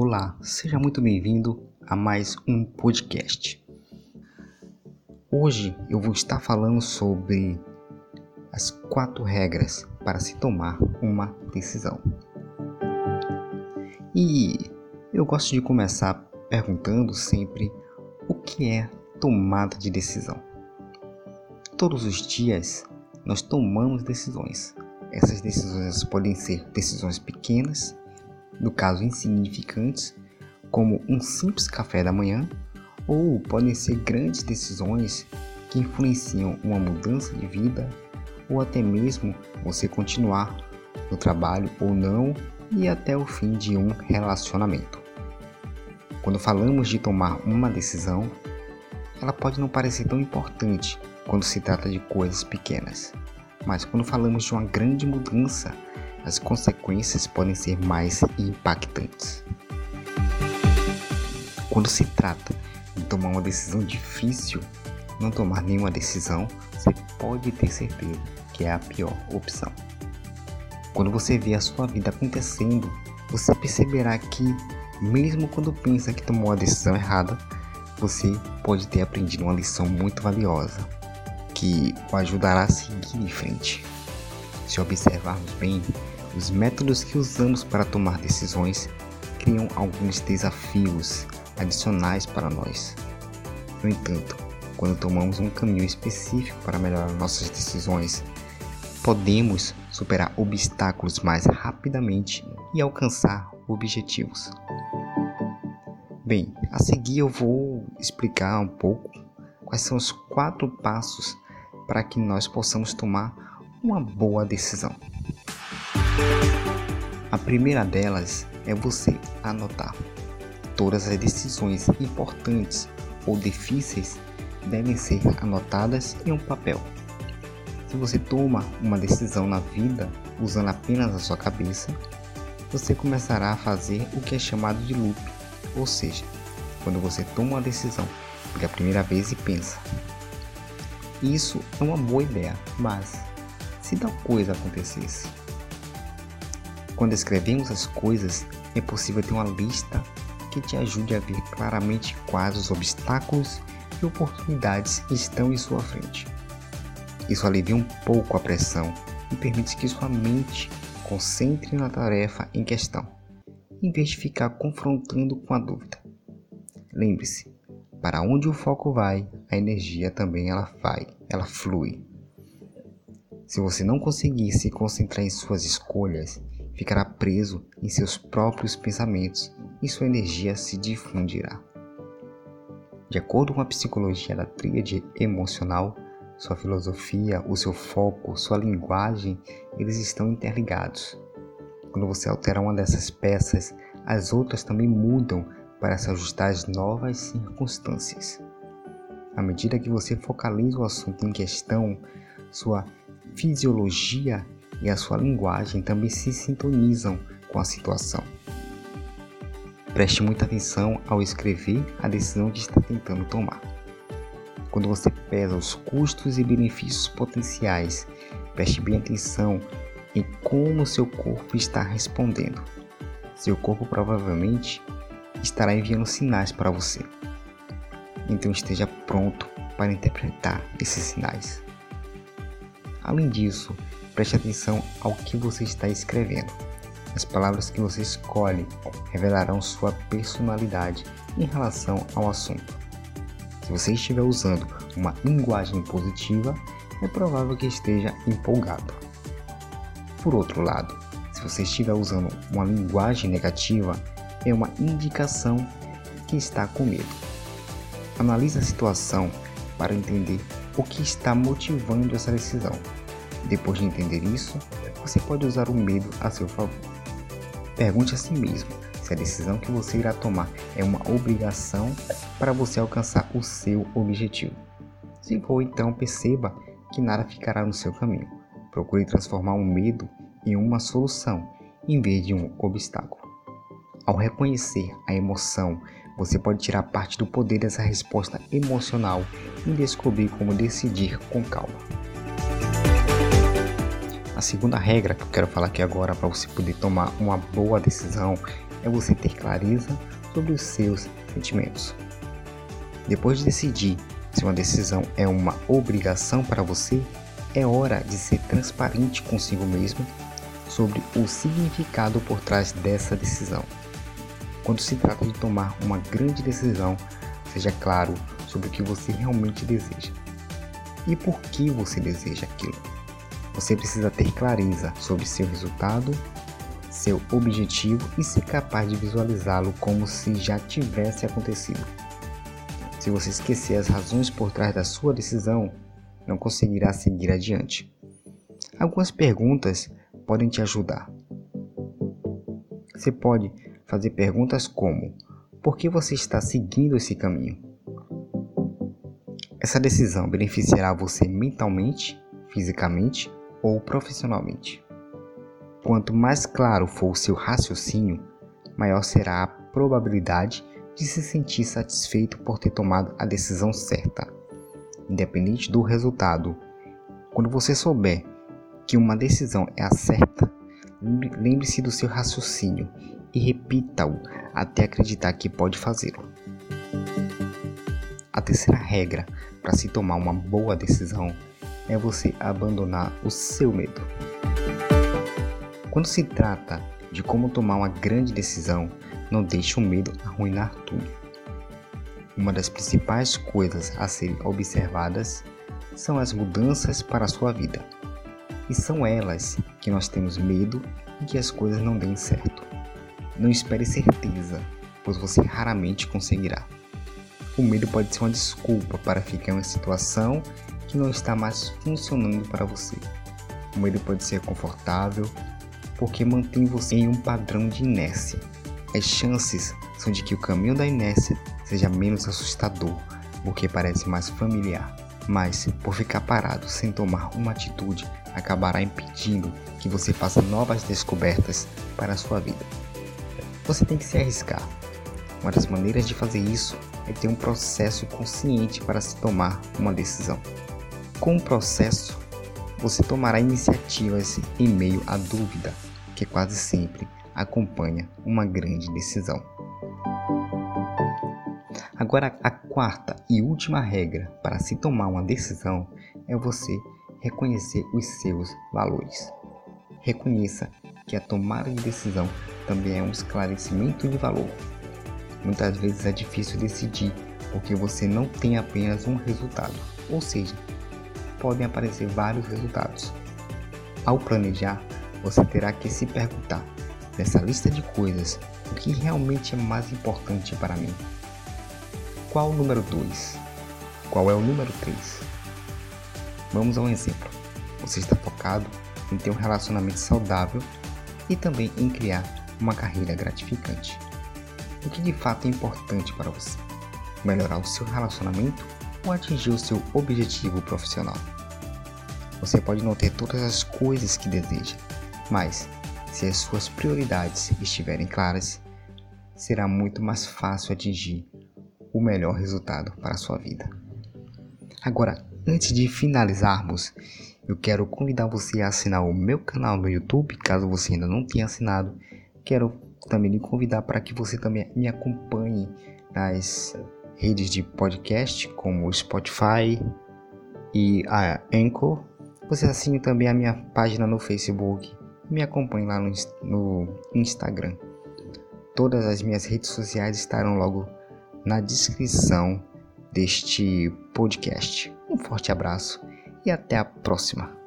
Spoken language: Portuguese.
Olá, seja muito bem-vindo a mais um podcast. Hoje eu vou estar falando sobre as quatro regras para se tomar uma decisão. E eu gosto de começar perguntando sempre o que é tomada de decisão. Todos os dias nós tomamos decisões. Essas decisões podem ser decisões pequenas, no caso insignificantes, como um simples café da manhã, ou podem ser grandes decisões que influenciam uma mudança de vida ou até mesmo você continuar no trabalho ou não e até o fim de um relacionamento. Quando falamos de tomar uma decisão, ela pode não parecer tão importante quando se trata de coisas pequenas, mas quando falamos de uma grande mudança, as consequências podem ser mais impactantes. Quando se trata de tomar uma decisão difícil, não tomar nenhuma decisão, você pode ter certeza que é a pior opção. Quando você vê a sua vida acontecendo, você perceberá que, mesmo quando pensa que tomou a decisão errada, você pode ter aprendido uma lição muito valiosa que o ajudará a seguir em frente. Se observarmos bem, os métodos que usamos para tomar decisões criam alguns desafios adicionais para nós. No entanto, quando tomamos um caminho específico para melhorar nossas decisões, podemos superar obstáculos mais rapidamente e alcançar objetivos. Bem, a seguir eu vou explicar um pouco quais são os quatro passos para que nós possamos tomar uma boa decisão. A primeira delas é você anotar. Todas as decisões importantes ou difíceis devem ser anotadas em um papel. Se você toma uma decisão na vida usando apenas a sua cabeça, você começará a fazer o que é chamado de loop, ou seja, quando você toma uma decisão pela primeira vez e pensa: Isso é uma boa ideia, mas se tal coisa acontecesse? Quando escrevemos as coisas, é possível ter uma lista que te ajude a ver claramente quais os obstáculos e oportunidades estão em sua frente. Isso alivia um pouco a pressão e permite que sua mente concentre na tarefa em questão, em vez de ficar confrontando com a dúvida. Lembre-se, para onde o foco vai, a energia também ela vai, ela flui. Se você não conseguir se concentrar em suas escolhas, ficará preso em seus próprios pensamentos e sua energia se difundirá. De acordo com a psicologia da tríade emocional, sua filosofia, o seu foco, sua linguagem, eles estão interligados. Quando você altera uma dessas peças, as outras também mudam para se ajustar às novas circunstâncias. À medida que você focaliza o assunto em questão, sua fisiologia e a sua linguagem também se sintonizam com a situação. Preste muita atenção ao escrever a decisão que está tentando tomar. Quando você pesa os custos e benefícios potenciais, preste bem atenção em como seu corpo está respondendo. Seu corpo provavelmente estará enviando sinais para você. Então esteja pronto para interpretar esses sinais. Além disso, preste atenção ao que você está escrevendo. As palavras que você escolhe revelarão sua personalidade em relação ao assunto. Se você estiver usando uma linguagem positiva, é provável que esteja empolgado. Por outro lado, se você estiver usando uma linguagem negativa, é uma indicação que está com medo. Analise a situação para entender o que está motivando essa decisão. Depois de entender isso, você pode usar o medo a seu favor. Pergunte a si mesmo se a decisão que você irá tomar é uma obrigação para você alcançar o seu objetivo. Se for, então perceba que nada ficará no seu caminho. Procure transformar o um medo em uma solução em vez de um obstáculo. Ao reconhecer a emoção, você pode tirar parte do poder dessa resposta emocional e descobrir como decidir com calma. A segunda regra que eu quero falar aqui agora para você poder tomar uma boa decisão é você ter clareza sobre os seus sentimentos. Depois de decidir se uma decisão é uma obrigação para você, é hora de ser transparente consigo mesmo sobre o significado por trás dessa decisão. Quando se trata de tomar uma grande decisão, seja claro sobre o que você realmente deseja e por que você deseja aquilo. Você precisa ter clareza sobre seu resultado, seu objetivo e ser capaz de visualizá-lo como se já tivesse acontecido. Se você esquecer as razões por trás da sua decisão, não conseguirá seguir adiante. Algumas perguntas podem te ajudar. Você pode fazer perguntas como: por que você está seguindo esse caminho? Essa decisão beneficiará você mentalmente, fisicamente ou profissionalmente. Quanto mais claro for o seu raciocínio, maior será a probabilidade de se sentir satisfeito por ter tomado a decisão certa, independente do resultado. Quando você souber que uma decisão é a certa, lembre-se do seu raciocínio e repita-o até acreditar que pode fazê-lo. A terceira regra para se tomar uma boa decisão é você abandonar o seu medo. Quando se trata de como tomar uma grande decisão, não deixe o medo arruinar tudo. Uma das principais coisas a serem observadas são as mudanças para a sua vida. E são elas que nós temos medo e que as coisas não deem certo. Não espere certeza, pois você raramente conseguirá. O medo pode ser uma desculpa para ficar em uma situação que não está mais funcionando para você. O medo pode ser confortável porque mantém você em um padrão de inércia. As chances são de que o caminho da inércia seja menos assustador, porque parece mais familiar. Mas, por ficar parado sem tomar uma atitude, acabará impedindo que você faça novas descobertas para a sua vida. Você tem que se arriscar. Uma das maneiras de fazer isso é ter um processo consciente para se tomar uma decisão. Com o processo, você tomará iniciativas em meio à dúvida, que quase sempre acompanha uma grande decisão. Agora, a quarta e última regra para se tomar uma decisão é você reconhecer os seus valores. Reconheça que a tomada de decisão também é um esclarecimento de valor. Muitas vezes é difícil decidir porque você não tem apenas um resultado, ou seja, podem aparecer vários resultados. Ao planejar, você terá que se perguntar, nessa lista de coisas, o que realmente é mais importante para mim? Qual o número 2? Qual é o número 3? Vamos a um exemplo. Você está focado em ter um relacionamento saudável e também em criar uma carreira gratificante. O que de fato é importante para você? Melhorar o seu relacionamento ou atingir o seu objetivo profissional. Você pode não ter todas as coisas que deseja, mas se as suas prioridades estiverem claras, será muito mais fácil atingir o melhor resultado para a sua vida. Agora, antes de finalizarmos, eu quero convidar você a assinar o meu canal no YouTube, caso você ainda não tenha assinado. Quero também lhe convidar para que você também me acompanhe nas redes de podcast como Spotify e a Anchor. Você assine também a minha página no Facebook. Me acompanhe lá no, no Instagram. Todas as minhas redes sociais estarão logo na descrição deste podcast. Um forte abraço e até a próxima.